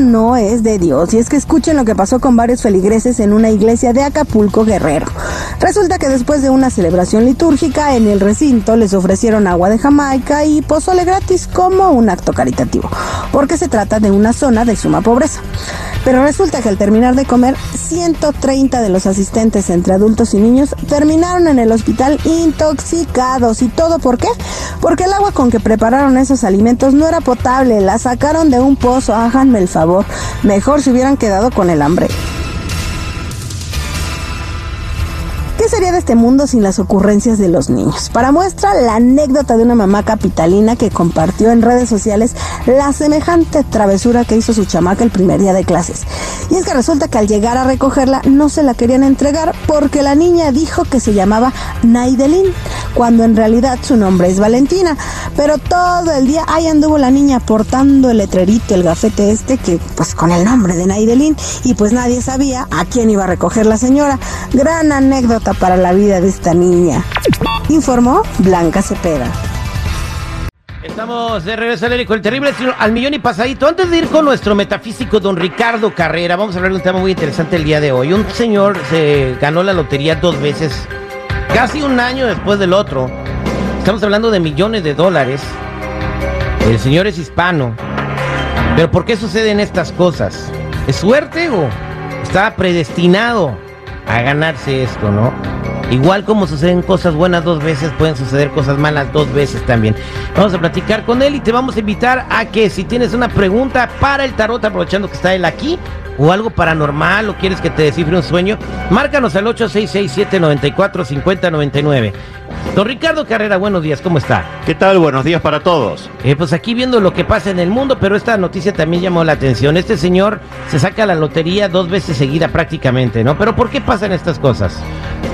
no es de Dios. Y es que escuchen lo que pasó con varios feligreses en una iglesia de Acapulco Guerrero. Resulta que después de una celebración litúrgica en el recinto les ofrecieron agua de Jamaica y pozole gratis como un acto caritativo, porque se trata de una zona de suma pobreza. Pero resulta que al terminar de comer, 130 de los asistentes entre adultos y niños terminaron en el hospital intoxicados. ¿Y todo por qué? Porque el agua con que prepararon esos alimentos no era potable, la sacaron de un pozo, háganme el favor. Mejor se hubieran quedado con el hambre. ¿Qué sería de este mundo sin las ocurrencias de los niños? Para muestra, la anécdota de una mamá capitalina que compartió en redes sociales la semejante travesura que hizo su chamaca el primer día de clases. Y es que resulta que al llegar a recogerla no se la querían entregar porque la niña dijo que se llamaba Naidelin, cuando en realidad su nombre es Valentina. Pero todo el día ahí anduvo la niña portando el letrerito, el gafete este, que pues con el nombre de Naidelin, y pues nadie sabía a quién iba a recoger la señora. Gran anécdota para la vida de esta niña. Informó Blanca Cepeda. Estamos de regreso al el terrible al millón y pasadito. Antes de ir con nuestro metafísico don Ricardo Carrera, vamos a hablar de un tema muy interesante el día de hoy. Un señor se ganó la lotería dos veces, casi un año después del otro. Estamos hablando de millones de dólares. El señor es hispano. Pero ¿por qué suceden estas cosas? ¿Es suerte o está predestinado? a ganarse esto, ¿no? Igual como suceden cosas buenas dos veces, pueden suceder cosas malas dos veces también. Vamos a platicar con él y te vamos a invitar a que si tienes una pregunta para el tarot, aprovechando que está él aquí, o algo paranormal, o quieres que te descifre un sueño, márcanos al 866-794-5099. Don Ricardo Carrera, buenos días, ¿cómo está? ¿Qué tal? Buenos días para todos. Eh, pues aquí viendo lo que pasa en el mundo, pero esta noticia también llamó la atención. Este señor se saca la lotería dos veces seguida prácticamente, ¿no? Pero ¿por qué pasan estas cosas?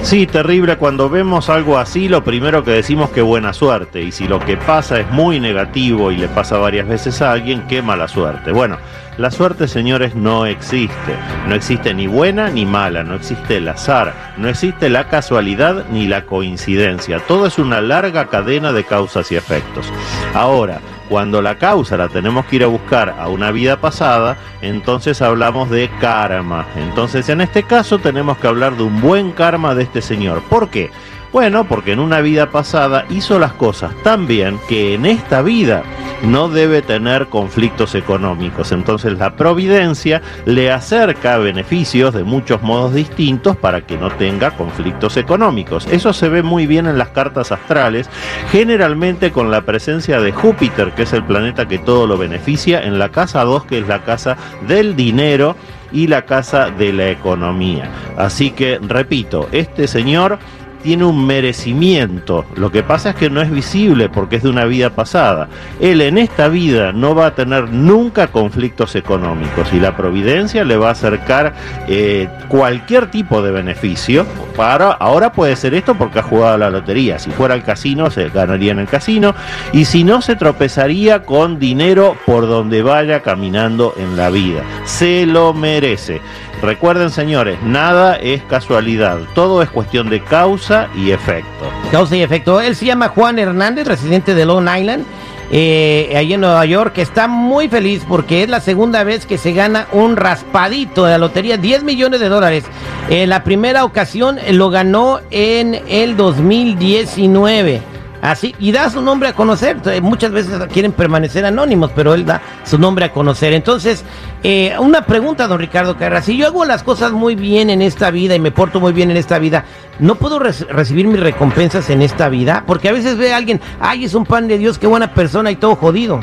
Sí, terrible. Cuando vemos algo así, lo primero que decimos que buena suerte. Y si lo que pasa es muy negativo y le pasa varias veces a alguien, qué mala suerte. Bueno, la suerte, señores, no existe. No existe ni buena ni mala, no existe el azar, no existe la casualidad ni la coincidencia. Todo es una larga cadena de causas y efectos. Ahora, cuando la causa la tenemos que ir a buscar a una vida pasada, entonces hablamos de karma. Entonces, en este caso tenemos que hablar de un buen karma de este señor. ¿Por qué? Bueno, porque en una vida pasada hizo las cosas tan bien que en esta vida no debe tener conflictos económicos. Entonces la providencia le acerca beneficios de muchos modos distintos para que no tenga conflictos económicos. Eso se ve muy bien en las cartas astrales, generalmente con la presencia de Júpiter, que es el planeta que todo lo beneficia, en la casa 2, que es la casa del dinero y la casa de la economía. Así que, repito, este señor tiene un merecimiento. Lo que pasa es que no es visible porque es de una vida pasada. Él en esta vida no va a tener nunca conflictos económicos y la providencia le va a acercar eh, cualquier tipo de beneficio. Para, ahora puede ser esto porque ha jugado a la lotería. Si fuera al casino, se ganaría en el casino. Y si no, se tropezaría con dinero por donde vaya caminando en la vida. Se lo merece. Recuerden, señores, nada es casualidad, todo es cuestión de causa y efecto. Causa y efecto. Él se llama Juan Hernández, residente de Long Island, eh, ahí en Nueva York, está muy feliz porque es la segunda vez que se gana un raspadito de la lotería, 10 millones de dólares. En la primera ocasión lo ganó en el 2019. Así, y da su nombre a conocer. Muchas veces quieren permanecer anónimos, pero él da su nombre a conocer. Entonces, eh, una pregunta, don Ricardo Carrera. Si yo hago las cosas muy bien en esta vida y me porto muy bien en esta vida, ¿no puedo recibir mis recompensas en esta vida? Porque a veces ve alguien, ay, es un pan de Dios, qué buena persona y todo jodido.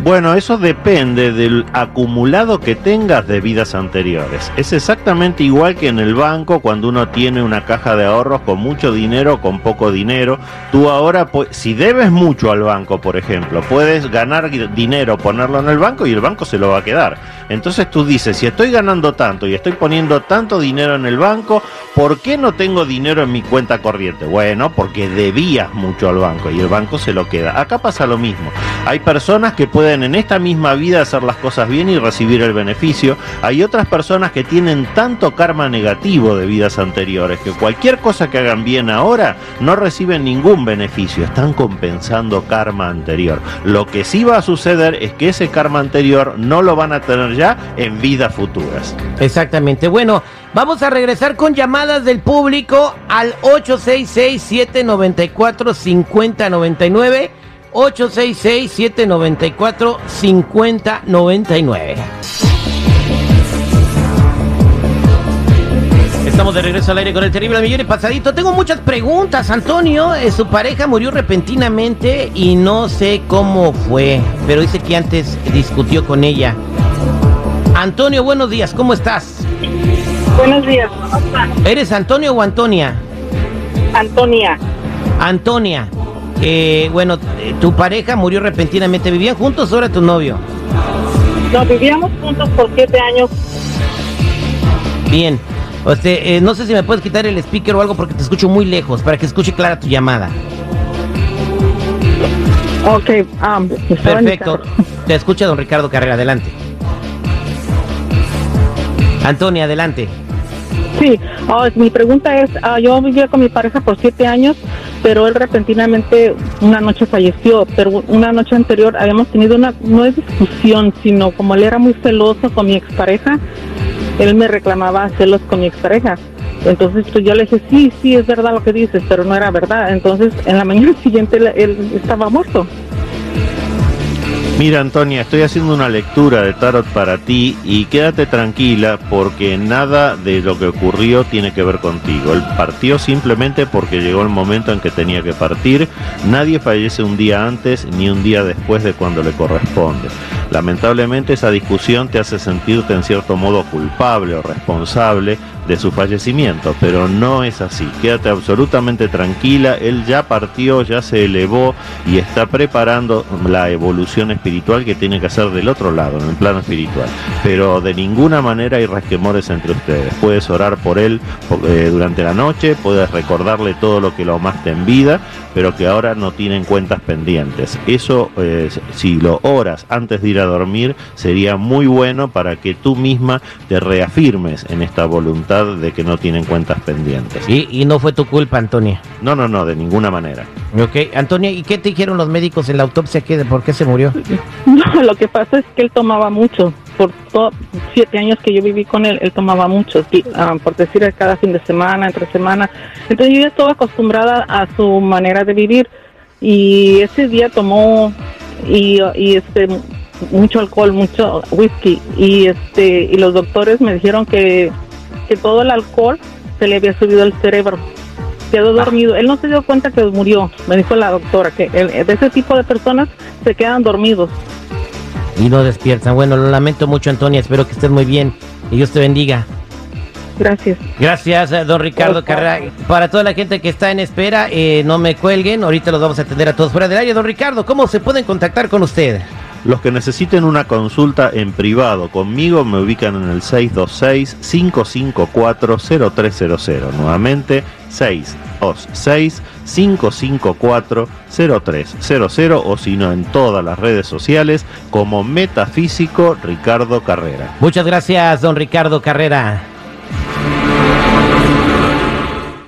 Bueno, eso depende del acumulado que tengas de vidas anteriores. Es exactamente igual que en el banco cuando uno tiene una caja de ahorros con mucho dinero o con poco dinero. Tú ahora, si debes mucho al banco, por ejemplo, puedes ganar dinero, ponerlo en el banco y el banco se lo va a quedar. Entonces tú dices, si estoy ganando tanto y estoy poniendo tanto dinero en el banco, ¿por qué no tengo dinero en mi cuenta corriente? Bueno, porque debías mucho al banco y el banco se lo queda. Acá pasa lo mismo. Hay personas que pueden en esta misma vida hacer las cosas bien y recibir el beneficio. Hay otras personas que tienen tanto karma negativo de vidas anteriores que cualquier cosa que hagan bien ahora no reciben ningún beneficio, están compensando karma anterior. Lo que sí va a suceder es que ese karma anterior no lo van a tener ya en vidas futuras. Exactamente. Bueno, vamos a regresar con llamadas del público al 866-794-5099. 866-794-5099. Estamos de regreso al aire con el terrible millón y pasadito. Tengo muchas preguntas, Antonio. Eh, su pareja murió repentinamente y no sé cómo fue, pero dice que antes discutió con ella. Antonio, buenos días, ¿cómo estás? Buenos días. ¿Eres Antonio o Antonia? Antonia. Antonia. Eh, bueno, tu pareja murió repentinamente. ¿Vivían juntos o era tu novio? No, vivíamos juntos por siete años. Bien. O sea, eh, no sé si me puedes quitar el speaker o algo porque te escucho muy lejos, para que escuche clara tu llamada. Ok, um, mi Perfecto. Te escucha don Ricardo Carrera, adelante. Antonia, adelante. Sí, oh, mi pregunta es, ah, yo vivía con mi pareja por siete años, pero él repentinamente una noche falleció, pero una noche anterior habíamos tenido una, no es discusión, sino como él era muy celoso con mi expareja, él me reclamaba celos con mi expareja. Entonces pues yo le dije, sí, sí, es verdad lo que dices, pero no era verdad. Entonces en la mañana siguiente él, estaba muerto. Mira Antonia, estoy haciendo una lectura de tarot para ti y quédate tranquila porque nada de lo que ocurrió tiene que ver contigo. Él partió simplemente porque llegó el momento en que tenía que partir. Nadie fallece un día antes ni un día después de cuando le corresponde. Lamentablemente esa discusión te hace sentirte en cierto modo culpable o responsable de su fallecimiento, pero no es así. Quédate absolutamente tranquila, él ya partió, ya se elevó y está preparando la evolución espiritual que tiene que hacer del otro lado, en el plano espiritual. Pero de ninguna manera hay resquemores entre ustedes. Puedes orar por él eh, durante la noche, puedes recordarle todo lo que lo amaste en vida, pero que ahora no tienen cuentas pendientes. Eso, eh, si lo oras antes de ir a dormir, sería muy bueno para que tú misma te reafirmes en esta voluntad de que no tienen cuentas pendientes. Y, y no fue tu culpa, Antonia. No, no, no, de ninguna manera. Ok, Antonia, ¿y qué te dijeron los médicos en la autopsia? ¿Qué, de ¿Por qué se murió? No, lo que pasa es que él tomaba mucho. Por siete años que yo viví con él, él tomaba mucho. ah, por decir, cada fin de semana, entre semana. Entonces yo ya estaba acostumbrada a su manera de vivir. Y ese día tomó y, y este mucho alcohol, mucho whisky. Y este y los doctores me dijeron que, que todo el alcohol se le había subido al cerebro. Quedó dormido. Él no se dio cuenta que murió. Me dijo la doctora que el- de ese tipo de personas se quedan dormidos. Y no despiertan. Bueno, lo lamento mucho, Antonia. Espero que estés muy bien. Y Dios te bendiga. Gracias. Gracias, eh, don Ricardo. Carrera. Para toda la gente que está en espera, eh, no me cuelguen. Ahorita los vamos a atender a todos fuera del aire. Don Ricardo, ¿cómo se pueden contactar con usted? Los que necesiten una consulta en privado conmigo me ubican en el 626-554-0300. Nuevamente, 626-554-0300 o si no en todas las redes sociales como Metafísico Ricardo Carrera. Muchas gracias, don Ricardo Carrera.